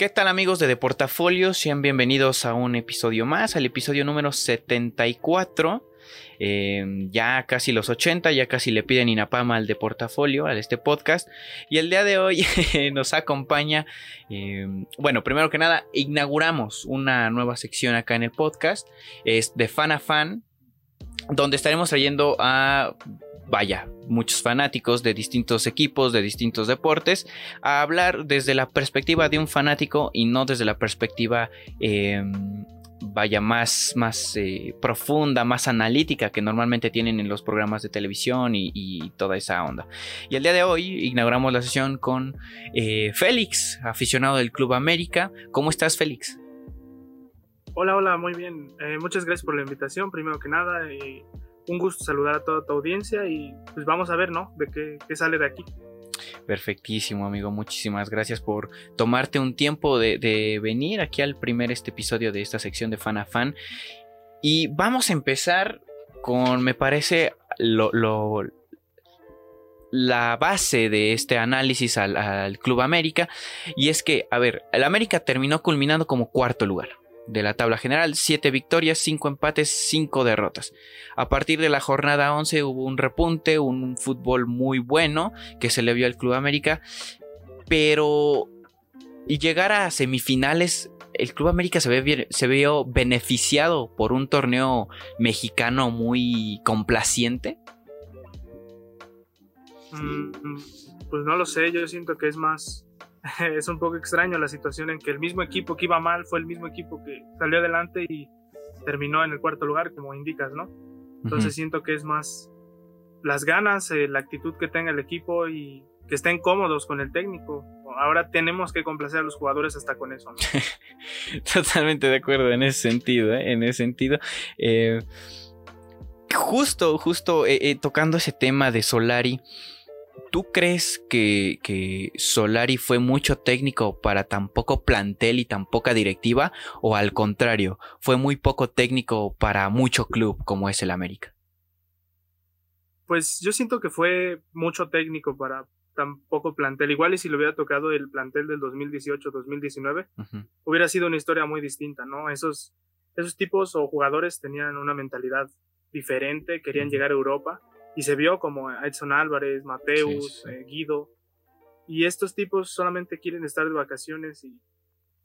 ¿Qué tal amigos de Deportafolio? Sean bienvenidos a un episodio más, al episodio número 74. Eh, ya casi los 80, ya casi le piden Inapama al Deportafolio, a este podcast. Y el día de hoy nos acompaña, eh, bueno, primero que nada, inauguramos una nueva sección acá en el podcast, es de fan a fan, donde estaremos trayendo a vaya, muchos fanáticos de distintos equipos, de distintos deportes, a hablar desde la perspectiva de un fanático y no desde la perspectiva, em, vaya, más, más eh, profunda, más analítica que normalmente tienen en los programas de televisión y, toda esa onda. Y el día de hoy inauguramos la sesión con eh, Félix, aficionado del Club América. ¿Cómo estás, Félix? Hola, hola, muy bien. Eh, muchas gracias por la invitación, primero que nada un gusto saludar a toda tu audiencia y pues vamos a ver, ¿no? De qué, sale de aquí. Perfectísimo, amigo. Muchísimas gracias por tomarte un tiempo de, venir aquí al primer este episodio de esta sección de Fan a Fan. Y vamos a empezar con, me parece, lo, la base de este análisis al, al Club América. Y es que, a ver, el América terminó culminando como cuarto lugar de la tabla general, 7 victorias, 5 empates, 5 derrotas. A partir de la jornada 11 hubo un repunte, un fútbol muy bueno que se le vio al Club América, pero y llegar a semifinales, el Club América se, ve, se vio beneficiado por un torneo mexicano muy complaciente. Mm, pues no lo sé, yo siento que es más es un poco extraño la situación en que el mismo equipo que iba mal fue el mismo equipo que salió adelante y terminó en el cuarto lugar, como indicas, ¿no? Entonces siento que es más las ganas, eh, la actitud que tenga el equipo y que estén cómodos con el técnico. Ahora tenemos que complacer a los jugadores hasta con eso. Totalmente de acuerdo en ese sentido, ¿eh? en ese sentido. Eh, justo, justo tocando ese tema de Solari. ¿Tú crees que, Solari fue mucho técnico para tan poco plantel y tan poca directiva? ¿O al contrario, fue muy poco técnico para mucho club como es el América? Pues yo siento que fue mucho técnico para tan poco plantel. Igual y si le hubiera tocado el plantel del 2018-2019, hubiera sido una historia muy distinta, ¿no? Esos, esos tipos o jugadores tenían una mentalidad diferente, querían llegar a Europa y se vio como Edson Álvarez, Mateus, eh, Guido. Y estos tipos solamente quieren estar de vacaciones y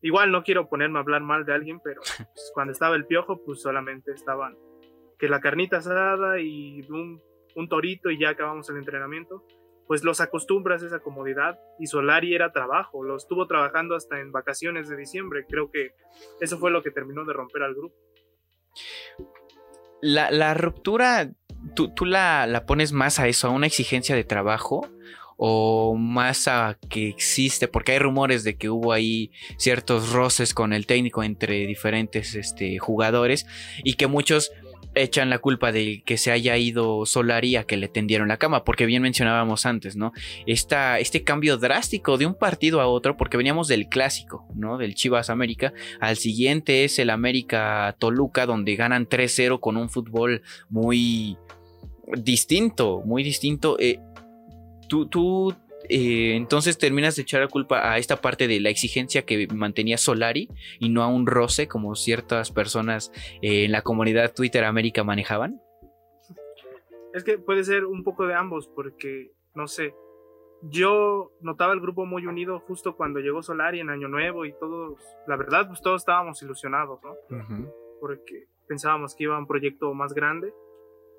igual no quiero ponerme a hablar mal de alguien, pero pues, cuando estaba el piojo, pues solamente estaban que la carnita asada y un, un torito y ya acabamos el entrenamiento. Pues los acostumbras a esa comodidad y Solari era trabajo, lo estuvo trabajando hasta en vacaciones de diciembre. Creo que eso fue lo que terminó de romper al grupo. La, la ruptura ¿tú, la, pones más a eso, a una exigencia de trabajo? o más a que existe, porque hay rumores de que hubo ahí ciertos roces con el técnico entre diferentes este, jugadores y que muchos echan la culpa de que se haya ido Solari a que le tendieron la cama, porque bien mencionábamos antes, ¿no? este cambio drástico de un partido a otro, porque veníamos del clásico, ¿no? Del Chivas América, al siguiente es el América Toluca, donde ganan 3-0 con un fútbol muy distinto, muy distinto. Eh, tú, tú eh, entonces terminas de echar la culpa a esta parte de la exigencia que mantenía Solari y no a un roce como ciertas personas eh, en la comunidad Twitter América manejaban. Es que puede ser un poco de ambos, porque no sé. Yo notaba el grupo muy unido justo cuando llegó Solari en Año Nuevo y todos, la verdad, pues todos estábamos ilusionados, ¿no? Porque pensábamos que iba a un proyecto más grande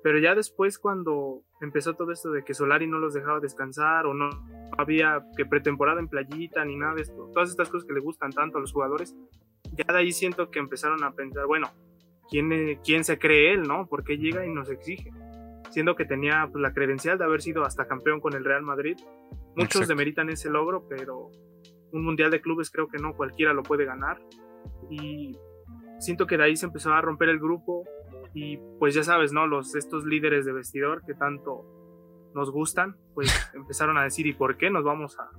pero ya después cuando empezó todo esto de que Solari no los dejaba descansar o no había que pretemporada en playita ni nada de esto, todas estas cosas que le gustan tanto a los jugadores, ya de ahí siento que empezaron a pensar, bueno, ¿quién, quién se cree él, no? ¿Por qué llega y nos exige? Siendo que tenía pues, la credencial de haber sido hasta campeón con el Real Madrid. Muchos demeritan ese logro, pero un mundial de clubes creo que no cualquiera lo puede ganar. Y siento que de ahí se empezó a romper el grupo, y pues ya sabes, ¿no? Los, estos líderes de vestidor que tanto nos gustan, pues empezaron a decir, ¿y por qué nos vamos a,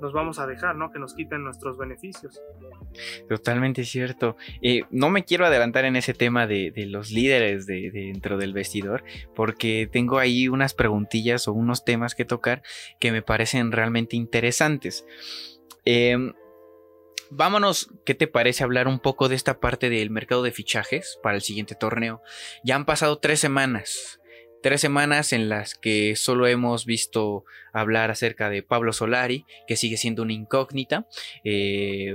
nos vamos a dejar, ¿no? Que nos quiten nuestros beneficios. Totalmente cierto. Eh, no me quiero adelantar en ese tema de, los líderes de, dentro del vestidor, porque tengo ahí unas preguntillas o unos temas que tocar que me parecen realmente interesantes. Em, vámonos, ¿qué te parece hablar un poco de esta parte del mercado de fichajes para el siguiente torneo? Ya han pasado tres semanas, tres semanas en las que solo hemos visto hablar acerca de Pablo Solari, que sigue siendo una incógnita, eh,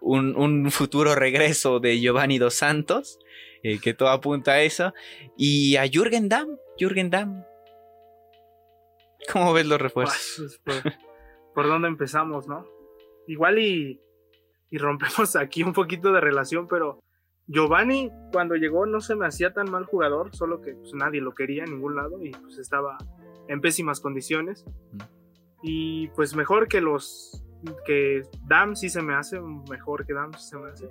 un, futuro regreso de Giovanni Dos Santos, eh, que todo apunta a eso, y a Jürgen Damm, Jürgen Damm. ¿Cómo ves los refuerzos? Pues, por, por dónde empezamos, ¿no? Igual y y rompemos aquí un poquito de relación, pero Giovanni cuando llegó no se me hacía tan mal jugador, solo que pues, nadie lo quería en ningún lado y pues estaba en pésimas condiciones. Y pues mejor que los que Dam sí se me hace, mejor que Dam sí se me hace.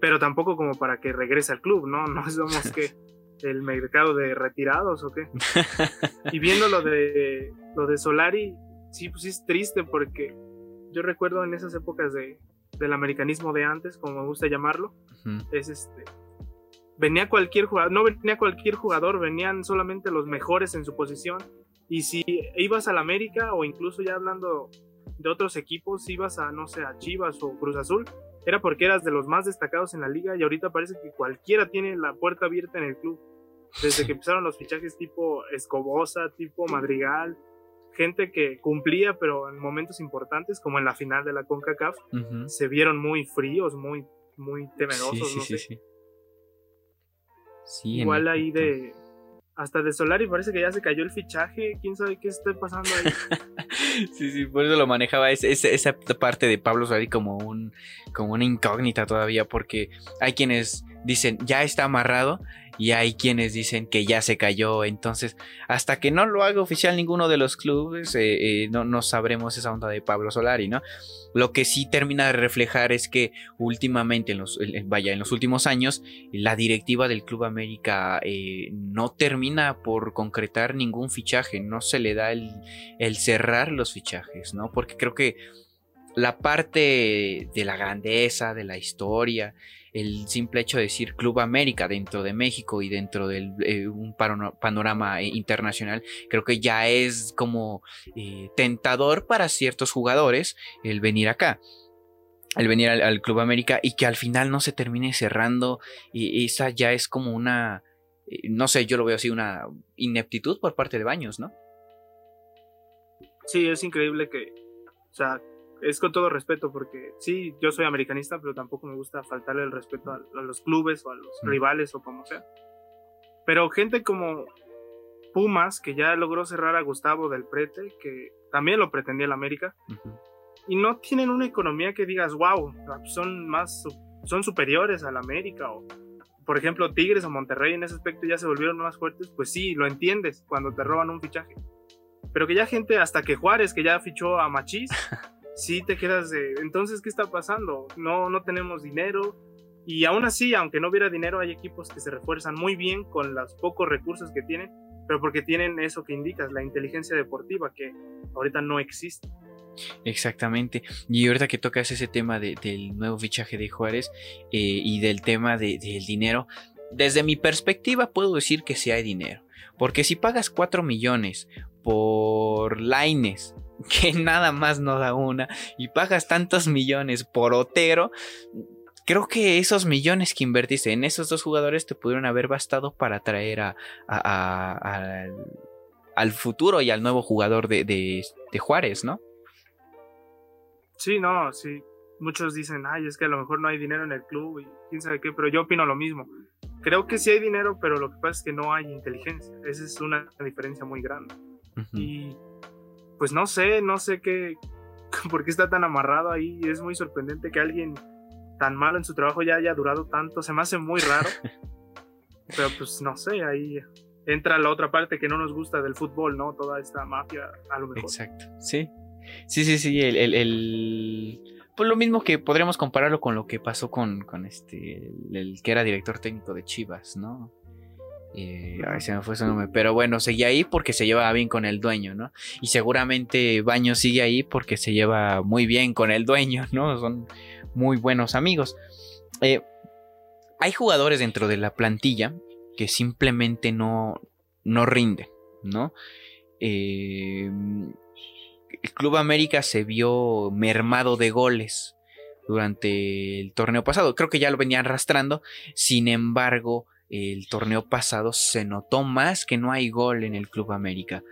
Pero tampoco como para que regrese al club, ¿no? No somos que el mercado de retirados o qué. y viendo lo de lo de Solari, sí, pues es triste porque yo recuerdo en esas épocas de del americanismo de antes, como me gusta llamarlo, es este venía cualquier jugador, no venía cualquier jugador, venían solamente los mejores en su posición. Y si ibas al América o incluso ya hablando de otros equipos, ibas a, no sé, a Chivas o Cruz Azul, era porque eras de los más destacados en la liga y ahorita parece que cualquiera tiene la puerta abierta en el club. Desde que empezaron los fichajes tipo Escobosa, tipo Madrigal, gente que cumplía, pero en momentos importantes, como en la final de la CONCACAF, se vieron muy fríos, muy, muy temerosos. no sé. Igual ahí de. Hasta de Solari parece que ya se cayó el fichaje. Quién sabe qué está pasando ahí. sí, sí, por eso lo manejaba esa parte de Pablo Solari como, un, como una incógnita todavía, porque hay quienes dicen ya está amarrado y hay quienes dicen que ya se cayó. Entonces, hasta que no lo haga oficial ninguno de los clubes, eh, eh, no, no, sabremos esa onda de Pablo Solari, ¿no? Lo que sí termina de reflejar es que últimamente, en los, vaya, en los últimos años, la directiva del Club América eh, no termina por concretar ningún fichaje, no se le da el, el cerrar los fichajes, ¿no? Porque creo que la parte de la grandeza, de la historia, el simple hecho de decir Club América dentro de México y dentro de eh, un panorama eh, internacional, creo que ya es como eh, tentador para ciertos jugadores el venir acá el venir al, Club América y que al final no se termine cerrando, y esa ya es como una, no sé, yo lo veo así, una ineptitud por parte de Baños, ¿no? Sí, es increíble que, o sea, es con todo respeto, porque sí, yo soy americanista, pero tampoco me gusta faltarle el respeto a, los clubes o a los rivales o como sea. Pero gente como Pumas, que ya logró cerrar a Gustavo del Prete, que también lo pretendía el América, y no tienen una economía que digas, wow, son más, son superiores al América, o por ejemplo Tigres o Monterrey en ese aspecto ya se volvieron más fuertes, pues sí, lo entiendes cuando te roban un fichaje. Pero que ya gente, hasta que Juárez, que ya fichó a Machís, sí te quedas de, entonces, ¿qué está pasando? No, no tenemos dinero. Y aún así, aunque no hubiera dinero, hay equipos que se refuerzan muy bien con los pocos recursos que tienen, pero porque tienen eso que indicas, la inteligencia deportiva, que ahorita no existe. Exactamente. Y ahorita que tocas ese tema del nuevo fichaje de Juárez eh, y del tema del dinero, desde mi perspectiva puedo decir que sí hay dinero. Porque si pagas 4 millones por Laines que nada más no da una y pagas tantos millones por Otero, creo que esos millones que invertiste en esos dos jugadores te pudieron haber bastado para traer a, al futuro y al nuevo jugador de, de, Juárez, ¿no? Sí, no, sí. Muchos dicen, ay, es que a lo mejor no hay dinero en el club y quién sabe qué, pero yo opino lo mismo. Creo que sí hay dinero, pero lo que pasa es que no hay inteligencia. Esa es una diferencia muy grande. Y pues no sé, no sé qué, por qué está tan amarrado ahí. Es muy sorprendente que alguien tan malo en su trabajo ya haya durado tanto. Se me hace muy raro. Pero pues no sé, ahí entra la otra parte que no nos gusta del fútbol, ¿no? Toda esta mafia, a lo mejor. Exacto, sí. Sí, sí, sí, el, el, Pues lo mismo que podríamos compararlo con lo que pasó con, con este, el que era director técnico de Chivas, ¿no? Eh, se me fue su nombre. Pero bueno, seguía ahí porque se llevaba bien con el dueño, ¿no? Y seguramente Baño sigue ahí porque se lleva muy bien con el dueño, ¿no? Son muy buenos amigos. Eh, hay jugadores dentro de la plantilla que simplemente no, no rinden, ¿no? Eh, el Club América se vio mermado de goles durante el torneo pasado. Creo que ya lo venían arrastrando. Sin embargo, el torneo pasado se notó más que no hay gol en el Club América.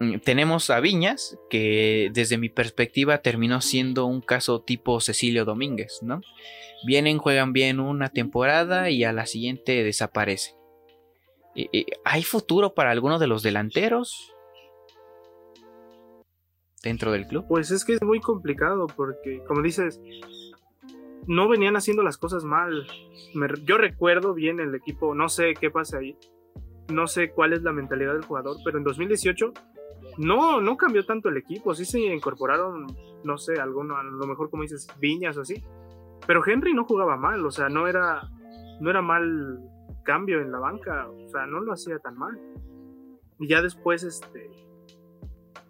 Mm, tenemos a Viñas, que desde mi perspectiva terminó siendo un caso tipo Cecilio Domínguez, ¿no? Vienen, juegan bien una temporada y a la siguiente desaparece. Eh, eh, ¿Hay futuro para alguno de los delanteros dentro del club? Pues es que es muy complicado porque, como dices, no venían haciendo las cosas mal. yo recuerdo bien el equipo, no sé qué pasa ahí, no sé cuál es la mentalidad del jugador, pero en 2018 no, no cambió tanto el equipo, sí se incorporaron, no sé, alguno, a lo mejor como dices, Viñas o así, pero Henry no jugaba mal, o sea, no era, no era mal cambio en la banca, o sea, no lo hacía tan mal. Y ya después, este,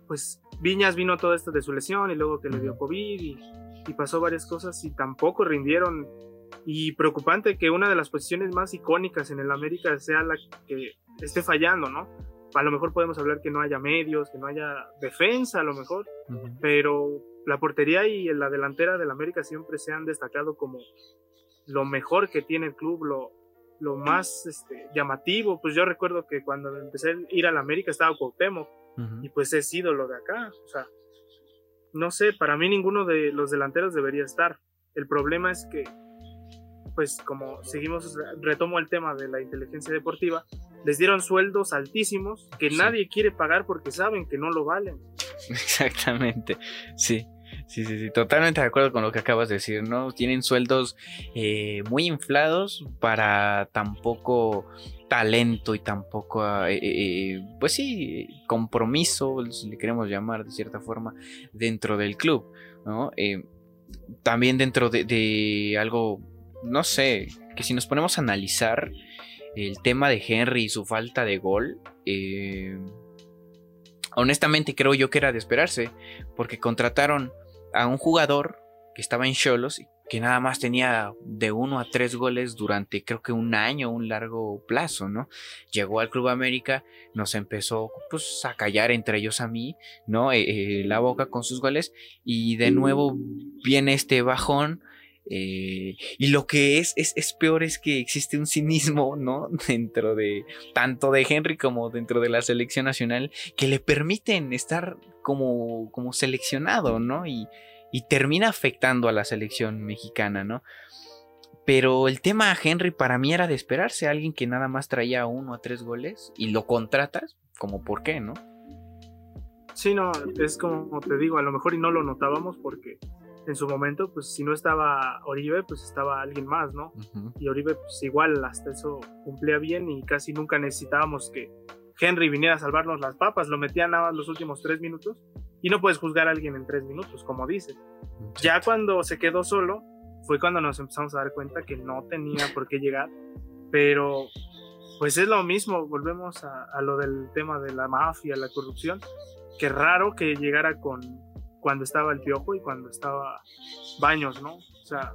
pues Viñas vino todo esto de su lesión y luego que le dio COVID y, pasó varias cosas y tampoco rindieron. Y preocupante que una de las posiciones más icónicas en el América sea la que esté fallando, ¿no? A lo mejor podemos hablar que no haya medios, que no haya defensa, a lo mejor, pero la portería y la delantera del América siempre se han destacado como lo mejor que tiene el club, lo, lo más este, llamativo. Pues yo recuerdo que cuando empecé a ir al América estaba Cuauhtémoc y pues es ídolo de acá. O sea, no sé, para mí ninguno de los delanteros debería estar. El problema es que, pues como seguimos, retomo el tema de la inteligencia deportiva, les dieron sueldos altísimos que nadie quiere pagar porque saben que no lo valen. Exactamente, sí. Sí, sí, sí, totalmente de acuerdo con lo que acabas de decir, ¿no? Tienen sueldos eh, muy inflados para tan poco talento y tampoco, ah, eh, eh, pues sí, compromiso, si le queremos llamar de cierta forma, dentro del club, ¿no? también dentro de, algo, no sé, que si nos ponemos a analizar el tema de Henry y su falta de gol, honestamente creo yo que era de esperarse, porque contrataron a un jugador que estaba en Cholos que nada más tenía de uno a tres goles durante creo que un año, un largo plazo, ¿no? Llegó al Club América, nos empezó pues a callar entre ellos a mí, ¿no? Eh, eh, la boca con sus goles y de nuevo viene este bajón. Eh, y lo que es, es, es, peor es que existe un cinismo, ¿no? Dentro de tanto de Henry como dentro de la selección nacional que le permiten estar como, como seleccionado, ¿no? Y, y termina afectando a la selección mexicana, ¿no? Pero el tema a Henry para mí era de esperarse, alguien que nada más traía uno a tres goles y lo contratas, como por qué, ¿no? Sí, no, es como te digo, a lo mejor y no lo notábamos porque en su momento, pues si no estaba Oribe, pues estaba alguien más, ¿no? Y Oribe, pues igual hasta eso cumplía bien y casi nunca necesitábamos que Henry viniera a salvarnos las papas, lo metían nada más los últimos tres minutos y no puedes juzgar a alguien en tres minutos, como dice. Ya cuando se quedó solo, fue cuando nos empezamos a dar cuenta que no tenía por qué llegar, pero pues es lo mismo, volvemos a, lo del tema de la mafia, la corrupción, que raro que llegara con cuando estaba el piojo y cuando estaba Baños, ¿no? O sea,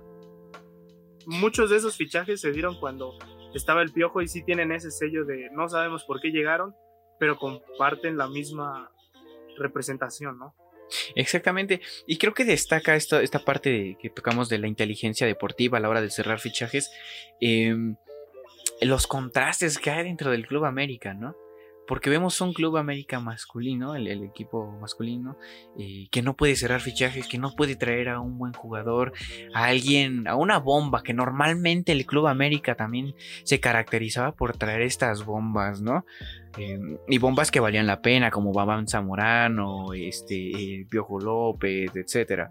muchos de esos fichajes se dieron cuando estaba el piojo y sí tienen ese sello de no sabemos por qué llegaron, pero comparten la misma representación, ¿no? Exactamente, y creo que destaca esta, esta parte que tocamos de la inteligencia deportiva a la hora de cerrar fichajes, em, los contrastes que hay dentro del Club América, ¿no? Porque vemos un Club América masculino, el, equipo masculino, eh, que no puede cerrar fichajes, que no puede traer a un buen jugador, a alguien, a una bomba, que normalmente el Club América también se caracterizaba por traer estas bombas, ¿no? Eh, y bombas que valían la pena, como Babán Zamorano, este, eh, Piojo López, etc.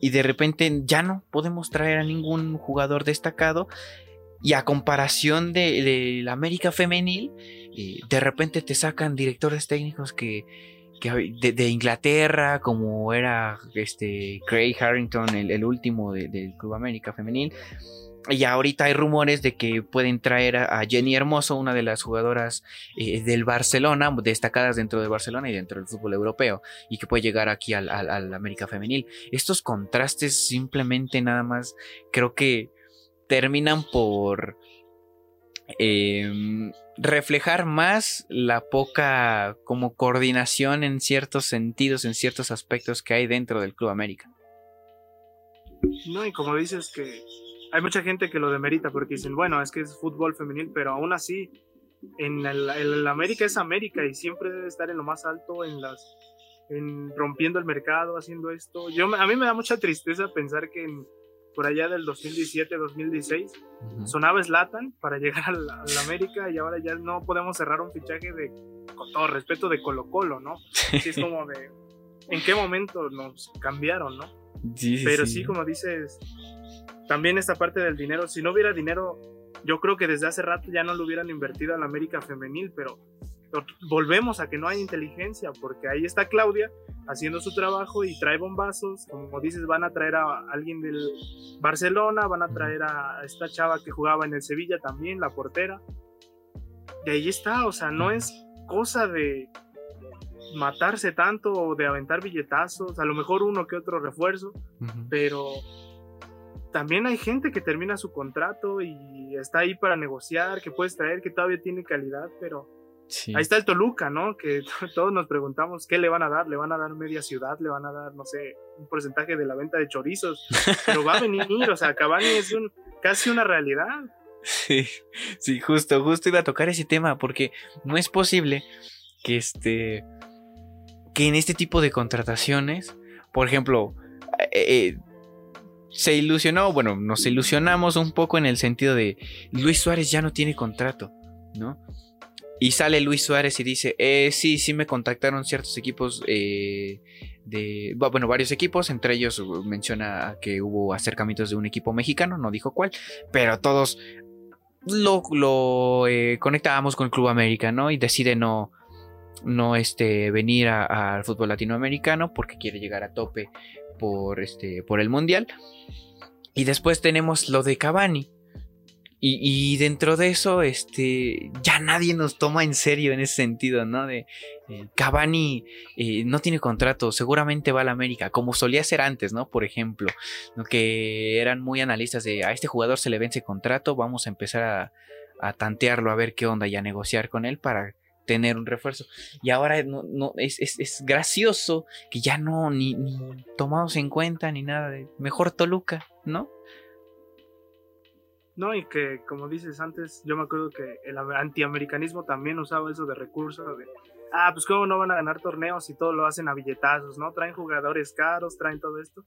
Y de repente ya no podemos traer a ningún jugador destacado. Y a comparación de, la América femenil, de repente te sacan directores técnicos que, de, Inglaterra, como era este Craig Harrington, el, último del Club América Femenil. Y ahorita hay rumores de que pueden traer a, Jenny Hermoso, una de las jugadoras eh, del Barcelona, destacadas dentro de Barcelona y dentro del fútbol europeo, y que puede llegar aquí al, al América Femenil. Estos contrastes simplemente nada más creo que terminan por Em, reflejar más la poca como coordinación en ciertos sentidos, en ciertos aspectos que hay dentro del Club América. No, y como dices que hay mucha gente que lo demerita porque dicen, bueno, es que es fútbol femenil, pero aún así, en el, América es América y siempre debe estar en lo más alto, en las en rompiendo el mercado, haciendo esto. Yo, a mí me da mucha tristeza pensar que por allá del 2017, 2016, sonaba Slatan para llegar al, América y ahora ya no podemos cerrar un fichaje de, con todo respeto, de Colo Colo, ¿no? es como de, ¿en qué momento nos cambiaron, no? Pero sí, como dices, también esta parte del dinero, si no hubiera dinero, yo creo que desde hace rato ya no lo hubieran invertido la América femenil, pero volvemos a que no hay inteligencia, porque ahí está Claudia haciendo su trabajo y trae bombazos, como dices, van a traer a alguien del Barcelona, van a traer a esta chava que jugaba en el Sevilla también, la portera. Y ahí está, o sea, no es cosa de matarse tanto o de aventar billetazos, a lo mejor uno que otro refuerzo, pero también hay gente que termina su contrato y está ahí para negociar, que puedes traer, que todavía tiene calidad, pero ahí está el Toluca, ¿no? Que todos nos preguntamos qué le van a dar, le van a dar media ciudad, le van a dar, no sé, un porcentaje de la venta de chorizos, pero va a venir, o sea, Cavani es un, casi una realidad. Sí, sí, justo, justo iba a tocar ese tema, porque no es posible que este, que en este tipo de contrataciones, por ejemplo, eh, eh se ilusionó, bueno, nos ilusionamos un poco en el sentido de Luis Suárez ya no tiene contrato, ¿no? Y sale Luis Suárez y dice, eh, sí, sí me contactaron ciertos equipos eh, de, bueno, varios equipos, entre ellos menciona que hubo acercamientos de un equipo mexicano, no dijo cuál, pero todos lo, lo eh, conectábamos con el Club América, ¿no? Y decide no, no este, venir al fútbol latinoamericano porque quiere llegar a tope por, este, por el Mundial. Y después tenemos lo de Cavani. Y, dentro de eso, este, ya nadie nos toma en serio en ese sentido, ¿no? De eh, Cavani eh, no tiene contrato, seguramente va a la América, como solía ser antes, ¿no? Por ejemplo, que eran muy analistas de a este jugador se le vence contrato, vamos a empezar a, tantearlo, a ver qué onda y a negociar con él para tener un refuerzo. Y ahora no, es, gracioso que ya no, ni, ni, tomados en cuenta ni nada de mejor Toluca, ¿no? No, y que como dices antes, yo me acuerdo que el antiamericanismo también usaba eso de recursos, de, ah, pues cómo no van a ganar torneos y todo lo hacen a billetazos, ¿no? Traen jugadores caros, traen todo esto.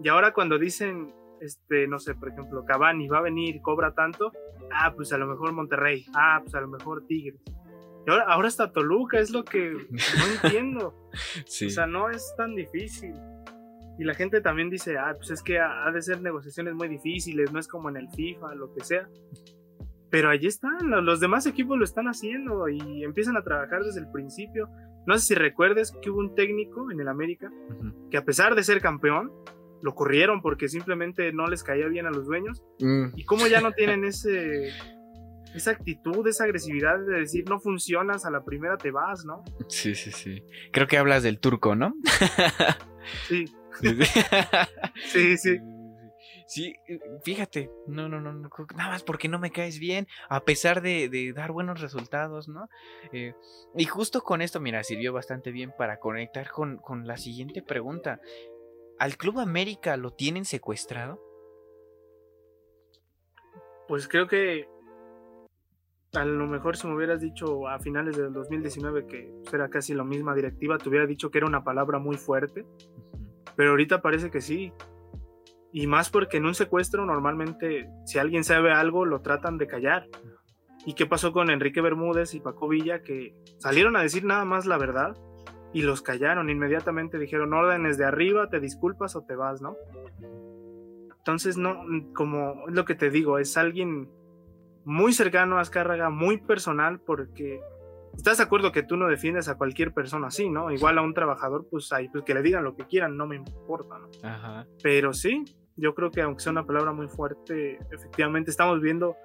Y ahora cuando dicen, este, no sé, por ejemplo, Cavani va a venir, cobra tanto, ah, pues a lo mejor Monterrey, ah, pues a lo mejor Tigres ahora, ahora está Toluca, es lo que no entiendo. O sea, no es tan difícil. Y la gente también dice, ah, pues es que ha de ser negociaciones muy difíciles, no es como en el FIFA, lo que sea. Pero allí están, los demás equipos lo están haciendo y empiezan a trabajar desde el principio. No sé si recuerdes que hubo un técnico en el América que a pesar de ser campeón, lo corrieron porque simplemente no les caía bien a los dueños. Mm. Y como ya no tienen ese esa actitud, esa agresividad de decir no funcionas, a la primera te vas, ¿no? Sí, sí, sí. Creo que hablas del turco, ¿no? sí. sí, sí. Sí, fíjate, no, no, no, nada más porque no me caes bien, a pesar de, dar buenos resultados, ¿no? Eh, y justo con esto, mira, sirvió bastante bien para conectar con, con la siguiente pregunta. ¿Al Club América lo tienen secuestrado? Pues creo que a lo mejor si me hubieras dicho a finales del 2019 que era casi la misma directiva, te hubiera dicho que era una palabra muy fuerte, pero ahorita parece que sí. Y más porque en un secuestro normalmente si alguien sabe algo lo tratan de callar. ¿Y qué pasó con Enrique Bermúdez y Paco Villa que salieron a decir nada más la verdad y los callaron? Inmediatamente dijeron órdenes de arriba, te disculpas o te vas, ¿no? Entonces no, como lo que te digo, es alguien muy cercano a Azcárraga, muy personal, porque estás de acuerdo que tú no defiendes a cualquier persona así, ¿no? Igual a un trabajador, pues ahí, pues que le digan lo que quieran, no me importa, ¿no? Ajá. Pero sí, yo creo que aunque sea una palabra muy fuerte, efectivamente estamos viendo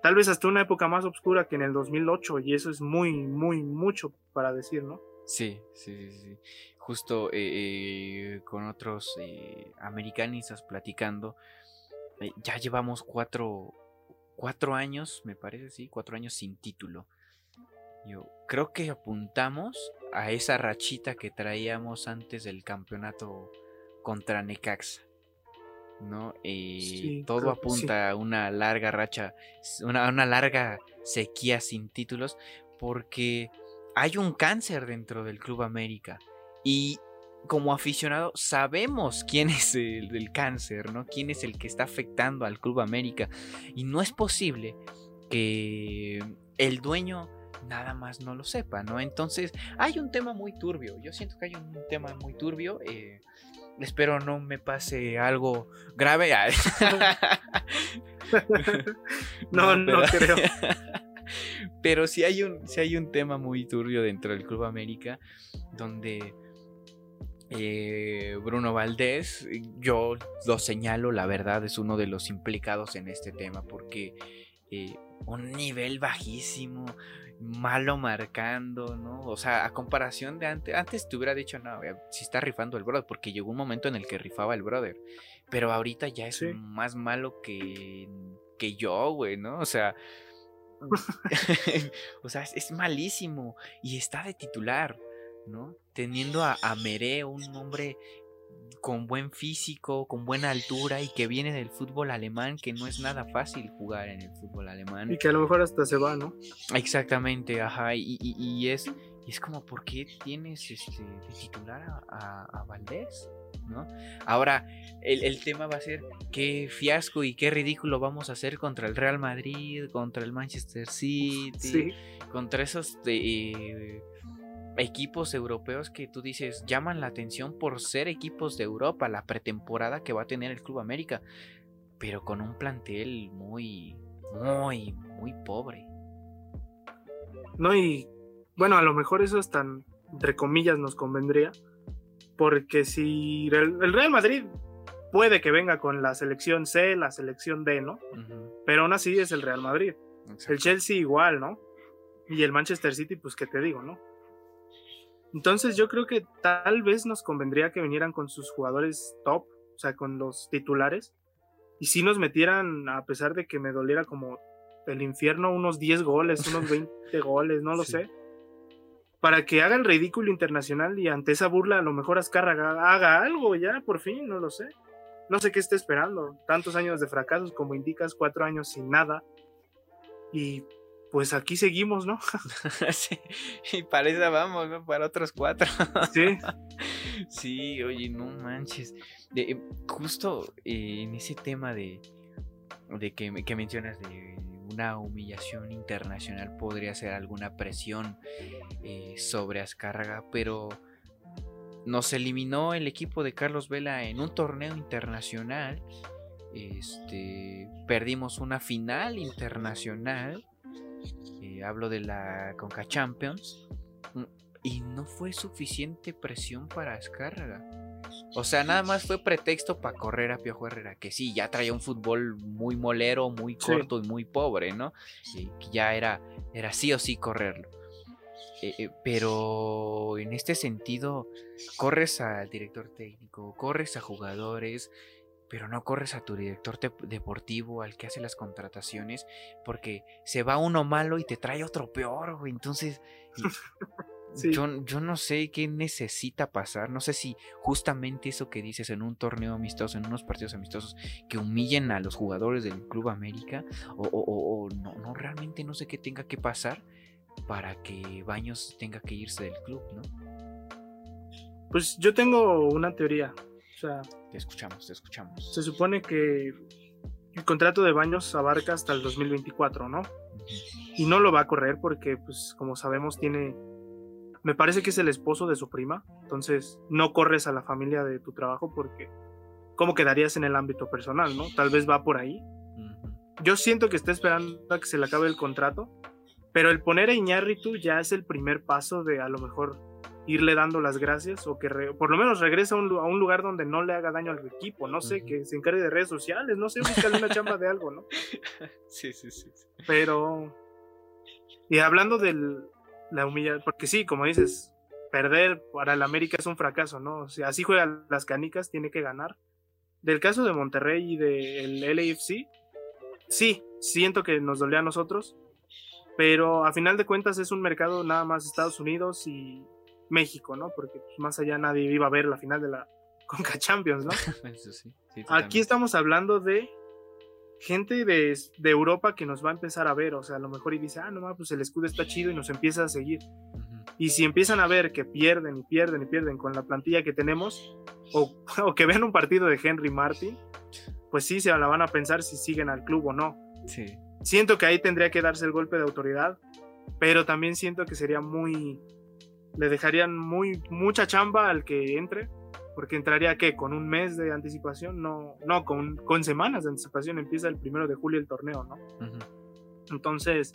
tal vez hasta una época más oscura que en el 2008, y eso es muy, muy, mucho para decir, ¿no? Sí, sí, sí, Justo eh, eh, con otros eh, americanistas platicando, ya llevamos cuatro, cuatro años, me parece, sí, cuatro años sin título. Yo creo que apuntamos a esa rachita que traíamos antes del campeonato contra Necaxa. ¿no? Eh, todo apunta a una larga racha, una, una larga sequía sin títulos, porque hay un cáncer dentro del Club América. Y como aficionado sabemos quién es el, cáncer, ¿no? Quién es el que está afectando al Club América. Y no es posible que el dueño nada más no lo sepa, ¿no? Entonces hay un tema muy turbio. Yo siento que hay un tema muy turbio. Eh, espero no me pase algo grave. no, no, creo. Pero sí hay, un, sí hay un tema muy turbio dentro del Club América donde eh, Bruno Valdés, yo lo señalo, la verdad, es uno de los implicados en este tema porque eh, un nivel bajísimo, malo marcando, ¿no? O sea, a comparación de antes, antes te hubiera dicho, no, si está rifando el brother, porque llegó un momento en el que rifaba el brother, pero ahorita ya es más malo que, que yo, güey, ¿no? O sea, o sea, es, malísimo y está de titular, ¿no? Teniendo a, a Meré, un hombre con buen físico, con buena altura y que viene del fútbol alemán, que no es nada fácil jugar en el fútbol alemán. Y que a lo mejor hasta se va, ¿no? Exactamente, ajá, y, y, es, es como, ¿por qué tienes este, de titular a, a, Valdés? ¿No? Ahora, el, tema va a ser qué fiasco y qué ridículo vamos a hacer contra el Real Madrid, contra el Manchester City, contra esos de, eh, equipos europeos que tú dices llaman la atención por ser equipos de Europa, la pretemporada que va a tener el Club América, pero con un plantel muy, muy, muy pobre. No, y bueno, a lo mejor eso es tan, entre comillas, nos convendría, porque si el, Real Madrid puede que venga con la selección C, la selección D, ¿no? Pero aún así es el Real Madrid. El Chelsea igual, ¿no? Y el Manchester City, pues qué te digo, ¿no? Entonces yo creo que tal vez nos convendría que vinieran con sus jugadores top, o sea, con los titulares, y si nos metieran, a pesar de que me doliera como el infierno, unos 10 goles, unos 20 goles, no lo sé, para que haga el ridículo internacional y ante esa burla a lo mejor Azcárraga haga algo ya, por fin, no lo sé. No sé qué esté esperando. Tantos años de fracasos, como indicas, cuatro años sin nada. Y pues aquí seguimos, ¿no? sí, y para esa vamos, ¿no? Para otros cuatro. sí. Sí, oye, no manches. De, justo eh, en ese tema de, de que, que, mencionas de una humillación internacional podría ser alguna presión eh, sobre Azcárraga, pero nos eliminó el equipo de Carlos Vela en un torneo internacional. Este, perdimos una final internacional hablo de la Conca Champions, mm, y no fue suficiente presión para Azcárraga. O sea, nada más fue pretexto para correr a Piojo Herrera, que sí, ya traía un fútbol muy molero, muy corto y muy pobre, ¿no? que ya era, era sí o sí correrlo. Eh, eh, pero en este sentido, corres al director técnico, corres a jugadores, pero no corres a tu director deportivo, al que hace las contrataciones, porque se va uno malo y te trae otro peor, güey. Entonces, yo, yo, no sé qué necesita pasar. No sé si justamente eso que dices en un torneo amistoso, en unos partidos amistosos, que humillen a los jugadores del Club América, o, o, no, no, realmente no sé qué tenga que pasar para que Baños tenga que irse del club, ¿no? Pues yo tengo una teoría. Sea, te escuchamos, te escuchamos. Se supone que el contrato de Baños abarca hasta el 2024, ¿no? Y no lo va a correr porque, pues, como sabemos, tiene. Me parece que es el esposo de su prima. Entonces, no corres a la familia de tu trabajo porque. ¿Cómo quedarías en el ámbito personal, no? Tal vez va por ahí. Yo siento que está esperando a que se le acabe el contrato. Pero el poner a Iñárritu ya es el primer paso de a lo mejor irle dando las gracias o que por lo menos regrese a un, a un, lugar donde no le haga daño al equipo, no sé, que se encargue de redes sociales, no sé, buscarle una chamba de algo, ¿no? Sí, sí, sí. Pero, y hablando de la humillación, porque sí, como dices, perder para el América es un fracaso, ¿no? O sea, así juegan las canicas, tiene que ganar. Del caso de Monterrey y del LAFC, sí, siento que nos dolía a nosotros, pero a final de cuentas es un mercado nada más Estados Unidos y México, ¿no? Porque pues, más allá nadie iba a ver la final de la con Champions, ¿no? Aquí estamos hablando de gente de, Europa que nos va a empezar a ver, o sea, a lo mejor y dice, ah, no, pues el escudo está chido y nos empieza a seguir. Y si empiezan a ver que pierden y pierden y pierden con la plantilla que tenemos, o, o que vean un partido de Henry Martin, pues sí se la van a pensar si siguen al club o no. Sí. Siento que ahí tendría que darse el golpe de autoridad, pero también siento que sería muy, le dejarían muy mucha chamba al que entre porque entraría que con un mes de anticipación, no, no, con, con semanas de anticipación empieza el primero de julio el torneo, ¿no? Entonces,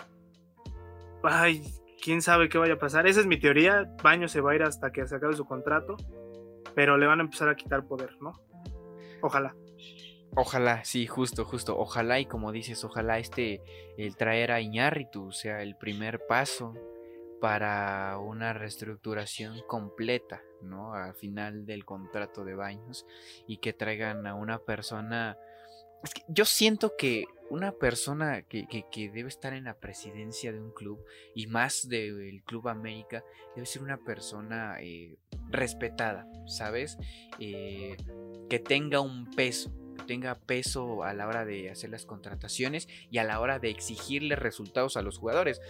ay, quién sabe qué vaya a pasar. Esa es mi teoría. Baño se va a ir hasta que se acabe su contrato, pero le van a empezar a quitar poder, ¿no? Ojalá. Ojalá, sí, justo, justo. Ojalá y como dices, ojalá este, el traer a Iñárritu sea el primer paso para una reestructuración completa, ¿no? Al final del contrato de Baños y que traigan a una persona... yo siento que una persona que, debe estar en la presidencia de un club y más del Club América debe ser una persona eh, respetada, ¿sabes? Eh, que tenga un peso, que tenga peso a la hora de hacer las contrataciones y a la hora de exigirle resultados a los jugadores.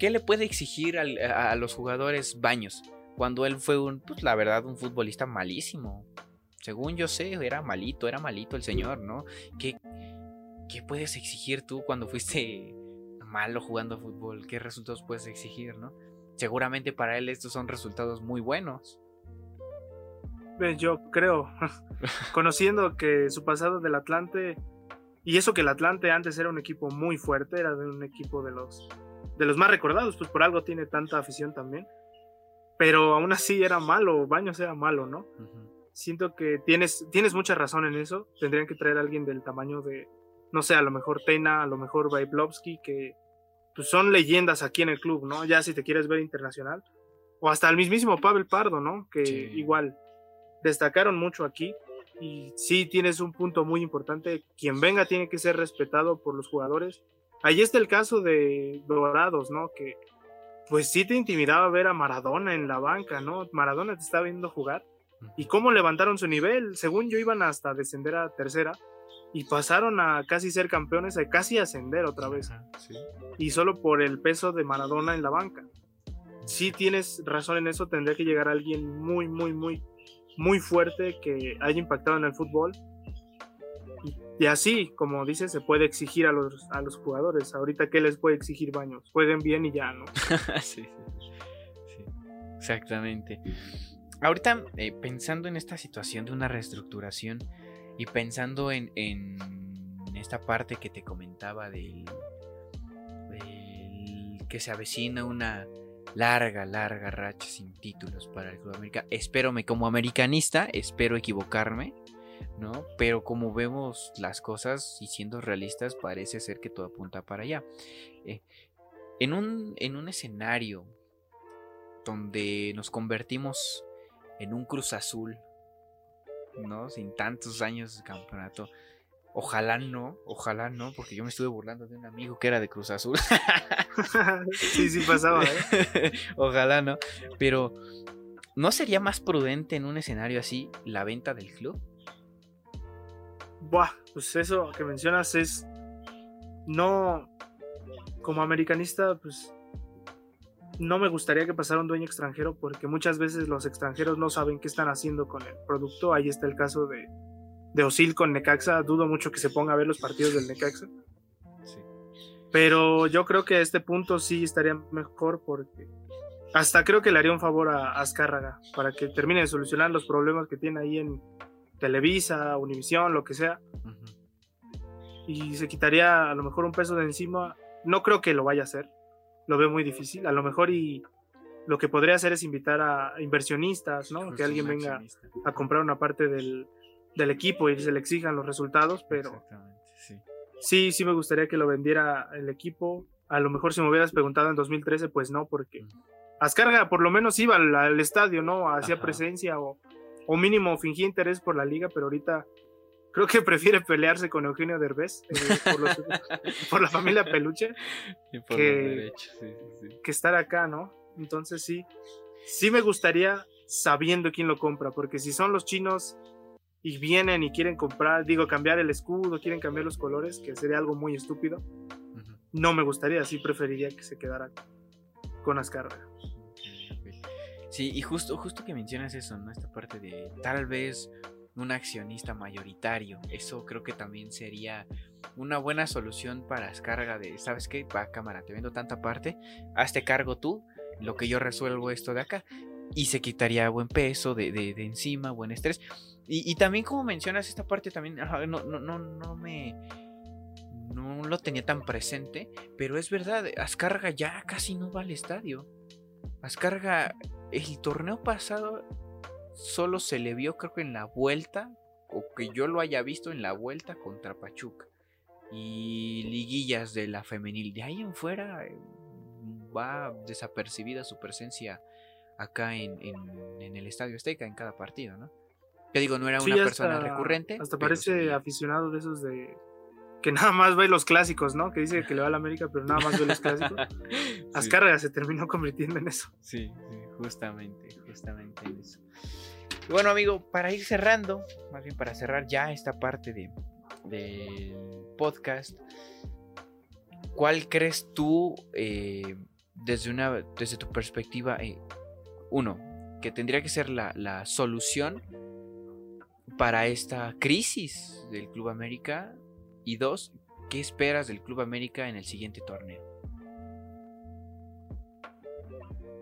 ¿Qué le puede exigir a, los jugadores Baños? Cuando él fue un, pues la verdad, un futbolista malísimo. Según yo sé, era malito, era malito el señor, ¿no? ¿Qué, qué puedes exigir tú cuando fuiste malo jugando fútbol? ¿Qué resultados puedes exigir, no? Seguramente para él estos son resultados muy buenos. Yo creo, conociendo que su pasado del Atlante, y eso que el Atlante antes era un equipo muy fuerte, era de un equipo de los de los más recordados, pues por algo tiene tanta afición también. Pero aún así era malo, Baños era malo, ¿no? Siento que tienes, tienes mucha razón en eso. Tendrían que traer a alguien del tamaño de, no sé, a lo mejor Tena, a lo mejor Vaiplovsky, que pues, son leyendas aquí en el club, ¿no? Ya si te quieres ver internacional. O hasta el mismísimo Pavel Pardo, ¿no? Que igual destacaron mucho aquí. Y sí tienes un punto muy importante. Quien venga tiene que ser respetado por los jugadores Ahí está el caso de Dorados, ¿no? Que pues sí te intimidaba ver a Maradona en la banca, ¿no? Maradona te estaba viendo jugar. ¿Y cómo levantaron su nivel? Según yo iban hasta descender a tercera y pasaron a casi ser campeones, a casi ascender otra vez. Y solo por el peso de Maradona en la banca. Sí tienes razón en eso, tendría que llegar alguien muy, muy, muy, muy fuerte que haya impactado en el fútbol y así, como dices, se puede exigir a los, a los jugadores. Ahorita, ¿qué les puede exigir Baños? Jueguen bien y ya, ¿no? sí, sí, exactamente. Ahorita, eh, pensando en esta situación de una reestructuración y pensando en, en esta parte que te comentaba del, del que se avecina una larga, larga racha sin títulos para el Club América. Espero como americanista, espero equivocarme ¿no? Pero como vemos las cosas y siendo realistas, parece ser que todo apunta para allá. Eh, en, un, en un escenario donde nos convertimos en un Cruz Azul, ¿no? Sin tantos años de campeonato. Ojalá no, ojalá no, porque yo me estuve burlando de un amigo que era de Cruz Azul. sí, sí pasaba, ¿eh? ojalá no. Pero, ¿no sería más prudente en un escenario así la venta del club? Buah, pues eso que mencionas es. No. Como americanista, pues. No me gustaría que pasara un dueño extranjero porque muchas veces los extranjeros no saben qué están haciendo con el producto. Ahí está el caso de, de Osil con Necaxa. Dudo mucho que se ponga a ver los partidos del Necaxa. Pero yo creo que a este punto sí estaría mejor porque hasta creo que le haría un favor a Azcárraga para que termine de solucionar los problemas que tiene ahí en, Televisa, Univisión, lo que sea. Y se quitaría a lo mejor un peso de encima. No creo que lo vaya a hacer. Lo veo muy difícil. A lo mejor y lo que podría hacer es invitar a inversionistas, ¿no? que alguien venga a comprar una parte del, equipo y se le exijan los resultados, pero sí. sí, me gustaría que lo vendiera el equipo. A lo mejor si me hubieras preguntado en 2013, pues no, porque Ascarga por lo menos iba al, estadio, ¿no? Hacía presencia o, o mínimo fingía interés por la liga, pero ahorita creo que prefiere pelearse con Eugenio Derbez eh, por, la familia Peluche que, que estar acá, ¿no? Entonces sí, sí me gustaría, sabiendo quién lo compra, porque si son los chinos y vienen y quieren comprar, digo, cambiar el escudo, quieren cambiar los colores, que sería algo muy estúpido, no me gustaría, sí preferiría que se quedara con Azcárraga. Sí, y justo, justo que mencionas eso, ¿no? Esta parte de tal vez un accionista mayoritario. Eso creo que también sería una buena solución para descarga de, ¿sabes qué? Va, cámara, te vendo tanta parte, hazte cargo tú, lo que yo resuelvo esto de acá. Y se quitaría buen peso de, de, encima, buen estrés. Y, también como mencionas esta parte también, no, no, no, no me... No lo tenía tan presente, pero es verdad, Azcarga ya casi no va al estadio. Azcarga, el torneo pasado solo se le vio creo que en la vuelta, o que yo lo haya visto en la vuelta contra Pachuca. Y liguillas de la femenil. De ahí en fuera eh, va desapercibida su presencia acá en, el Estadio Azteca en cada partido, ¿no? Yo digo, no era una persona recurrente. Hasta parece aficionado de esos de que nada más ve los clásicos, ¿no? Que dice que le va a la América, pero nada más ve los clásicos. Azcárraga se terminó convirtiendo en eso. Sí, sí, justamente, justamente en eso. bueno, amigo, para ir cerrando, más bien para cerrar ya esta parte de, del podcast, ¿cuál crees tú, eh, desde, una, desde tu perspectiva, eh, uno, que tendría que ser la, la solución para esta crisis del Club América y dos, ¿qué esperas del Club América en el siguiente torneo?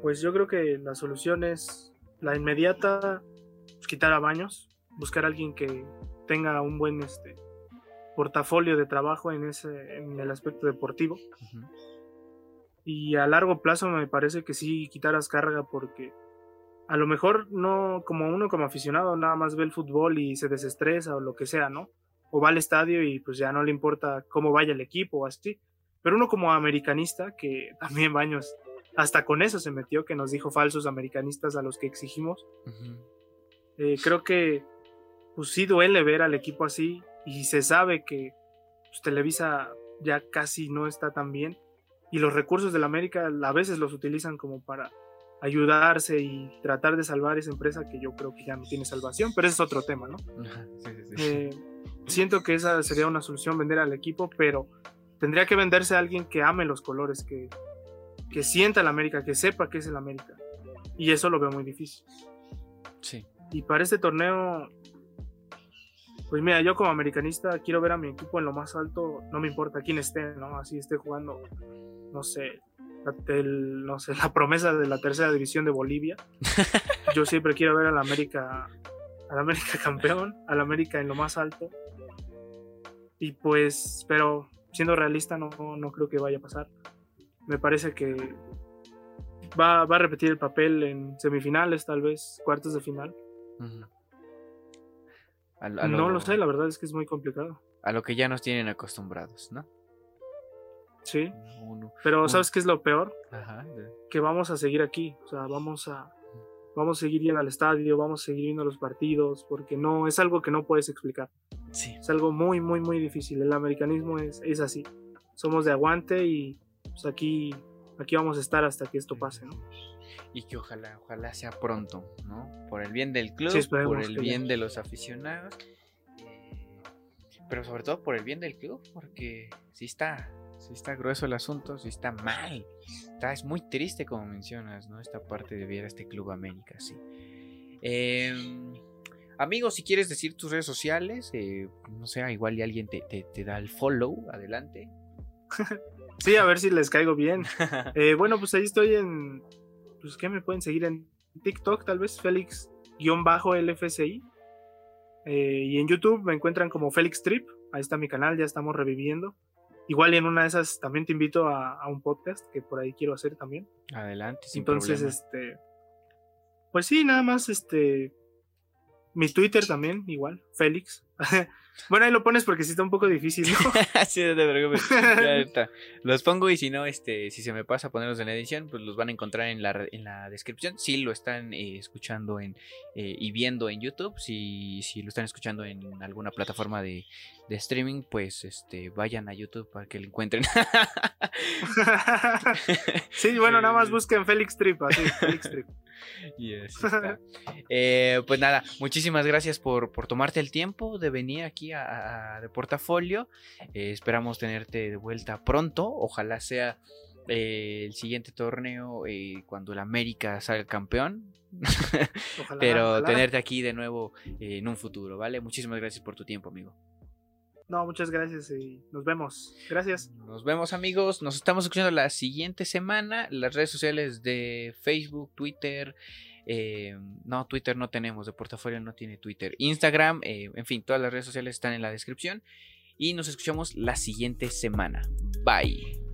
Pues yo creo que la solución es la inmediata, pues, quitar a Baños, buscar a alguien que tenga un buen este, portafolio de trabajo en, ese, en el aspecto deportivo. Y a largo plazo me parece que sí quitar a Azcárraga porque a lo mejor no como uno como aficionado nada más ve el fútbol y se desestresa o lo que sea, ¿no? o va al estadio y pues ya no le importa cómo vaya el equipo o así. Pero uno como americanista, que también Baños hasta con eso se metió, que nos dijo falsos americanistas a los que exigimos, eh, creo que pues sí duele ver al equipo así y se sabe que pues, Televisa ya casi no está tan bien y los recursos de la América a veces los utilizan como para ayudarse y tratar de salvar esa empresa que yo creo que ya no tiene salvación, pero ese es otro tema, ¿no? Sí, sí, sí. Eh, siento que esa sería una solución, vender al equipo, pero tendría que venderse a alguien que ame los colores, que, que sienta el América, que sepa que es el América. Y eso lo veo muy difícil. Sí. Y para este torneo, pues mira, yo como americanista quiero ver a mi equipo en lo más alto, no me importa quién esté, ¿no? Así esté jugando, no sé, la, no sé, la promesa de la tercera división de Bolivia. Yo siempre quiero ver al América, al América campeón, al América en lo más alto. Y pues, pero siendo realista, no, no creo que vaya a pasar. Me parece que va, a repetir el papel en semifinales, tal vez, cuartos de final. no lo sé, la verdad es que es muy complicado. A lo que ya nos tienen acostumbrados, ¿no? Sí. pero ¿sabes qué es lo peor? Que vamos a seguir aquí. O sea, vamos a, vamos a seguir yendo al estadio, vamos a seguir viendo los partidos, porque no, es algo que no puedes explicar. Es algo muy, muy, muy difícil. El americanismo es, es así. Somos de aguante y pues aquí, aquí vamos a estar hasta que esto pase, ¿no? Y que ojalá, ojalá sea pronto, ¿no? Por el bien del club, por el bien de los aficionados, eh, pero sobre todo por el bien del club, porque sí está, sí está grueso el asunto, sí está mal. Está, es muy triste como mencionas, ¿no? Esta parte de ver a este Club América, sí. Eh, Amigos, si quieres decir tus redes sociales, eh, no sé, igual y alguien te, da el follow, adelante. sí, a ver si les caigo bien. Eh, bueno, pues ahí estoy en. Pues, ¿qué me pueden seguir en TikTok? Tal vez Félix-LFCI. Eh, y en YouTube me encuentran como Félix Trip. Ahí está mi canal, ya estamos reviviendo. Igual y en una de esas también te invito a, un podcast que por ahí quiero hacer también. Adelante, sin Entonces, este. Pues sí, nada más este mi Twitter también, igual, Félix. Bueno, ahí lo pones porque sí está un poco difícil, ¿no? sí, no te preocupes. Ya está. Los pongo y si no, este, si se me pasa ponerlos en la edición, pues los van a encontrar en la, en la descripción. Si lo están eh, escuchando en, eh, y viendo en YouTube, si, si lo están escuchando en alguna plataforma de, de streaming, pues este, vayan a YouTube para que lo encuentren. sí, bueno, nada más busquen Félix Trip, así, Félix Trip. Y así está. Eh, pues nada, muchísimas gracias por, por, tomarte el tiempo de venir aquí a, a de Portafolio. Eh, esperamos tenerte de vuelta pronto. Ojalá sea eh, el siguiente torneo eh, cuando el América salga campeón. Ojalá, Pero ojalá. tenerte aquí de nuevo eh, en un futuro, ¿vale? Muchísimas gracias por tu tiempo, amigo. No, muchas gracias y nos vemos. Gracias. Nos vemos amigos. Nos estamos escuchando la siguiente semana. Las redes sociales de Facebook, Twitter. Eh, no, Twitter no tenemos. De portafolio no tiene Twitter. Instagram. Eh, en fin, todas las redes sociales están en la descripción. Y nos escuchamos la siguiente semana. Bye.